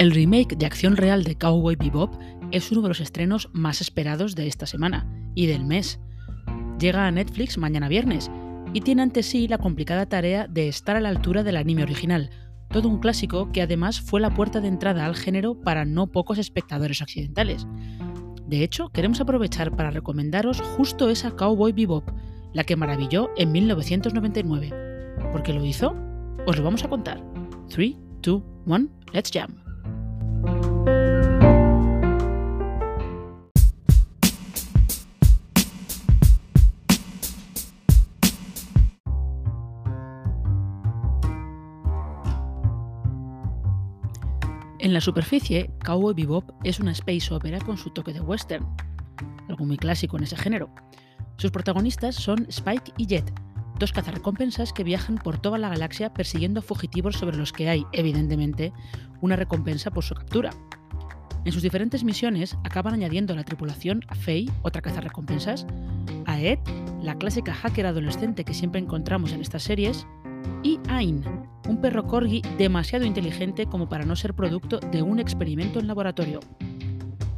El remake de acción real de Cowboy Bebop es uno de los estrenos más esperados de esta semana y del mes. Llega a Netflix mañana viernes y tiene ante sí la complicada tarea de estar a la altura del anime original, todo un clásico que además fue la puerta de entrada al género para no pocos espectadores occidentales. De hecho, queremos aprovechar para recomendaros justo esa Cowboy Bebop, la que maravilló en 1999. ¿Por qué lo hizo? Os lo vamos a contar. 3, 2, 1, let's jam. En la superficie, Cowboy Bebop es una space opera con su toque de western, algo muy clásico en ese género. Sus protagonistas son Spike y Jet, dos cazarrecompensas que viajan por toda la galaxia persiguiendo fugitivos sobre los que hay, evidentemente, una recompensa por su captura. En sus diferentes misiones acaban añadiendo a la tripulación a Faye, otra cazarrecompensas, a Ed, la clásica hacker adolescente que siempre encontramos en estas series, y Ain, un perro corgi demasiado inteligente como para no ser producto de un experimento en laboratorio.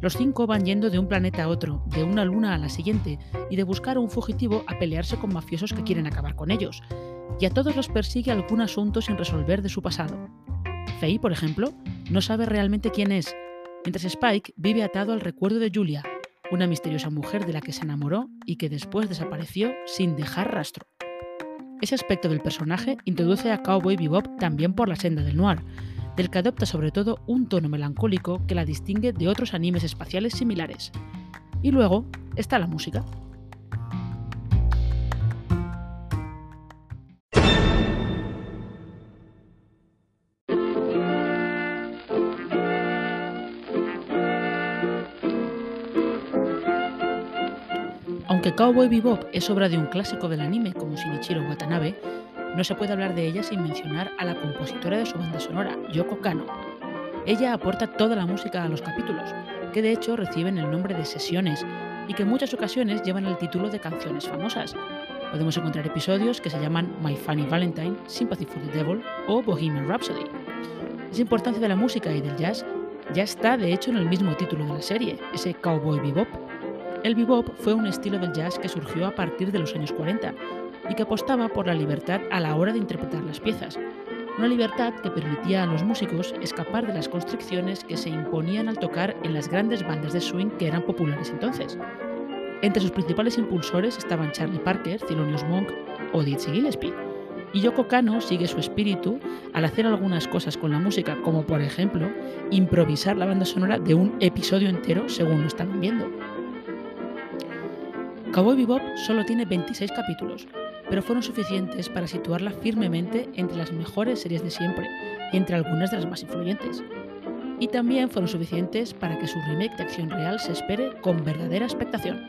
Los cinco van yendo de un planeta a otro, de una luna a la siguiente, y de buscar a un fugitivo a pelearse con mafiosos que quieren acabar con ellos. Y a todos los persigue algún asunto sin resolver de su pasado. Faye, por ejemplo, no sabe realmente quién es, mientras Spike vive atado al recuerdo de Julia, una misteriosa mujer de la que se enamoró y que después desapareció sin dejar rastro. Ese aspecto del personaje introduce a Cowboy Bebop también por la senda del noir, del que adopta sobre todo un tono melancólico que la distingue de otros animes espaciales similares. Y luego está la música. Aunque Cowboy Bebop es obra de un clásico del anime como Shinichiro Watanabe, no se puede hablar de ella sin mencionar a la compositora de su banda sonora, Yoko Kano. Ella aporta toda la música a los capítulos, que de hecho reciben el nombre de sesiones y que en muchas ocasiones llevan el título de canciones famosas. Podemos encontrar episodios que se llaman My Funny Valentine, Sympathy for the Devil o Bohemian Rhapsody. Esa importancia de la música y del jazz ya está de hecho en el mismo título de la serie, ese Cowboy Bebop. El bebop fue un estilo del jazz que surgió a partir de los años 40 y que apostaba por la libertad a la hora de interpretar las piezas. Una libertad que permitía a los músicos escapar de las constricciones que se imponían al tocar en las grandes bandas de swing que eran populares entonces. Entre sus principales impulsores estaban Charlie Parker, Thelonious Monk o Dizzy Gillespie. Y Yoko Kano sigue su espíritu al hacer algunas cosas con la música, como por ejemplo improvisar la banda sonora de un episodio entero según lo estaban viendo. Cowboy Bebop solo tiene 26 capítulos, pero fueron suficientes para situarla firmemente entre las mejores series de siempre entre algunas de las más influyentes. Y también fueron suficientes para que su remake de acción real se espere con verdadera expectación.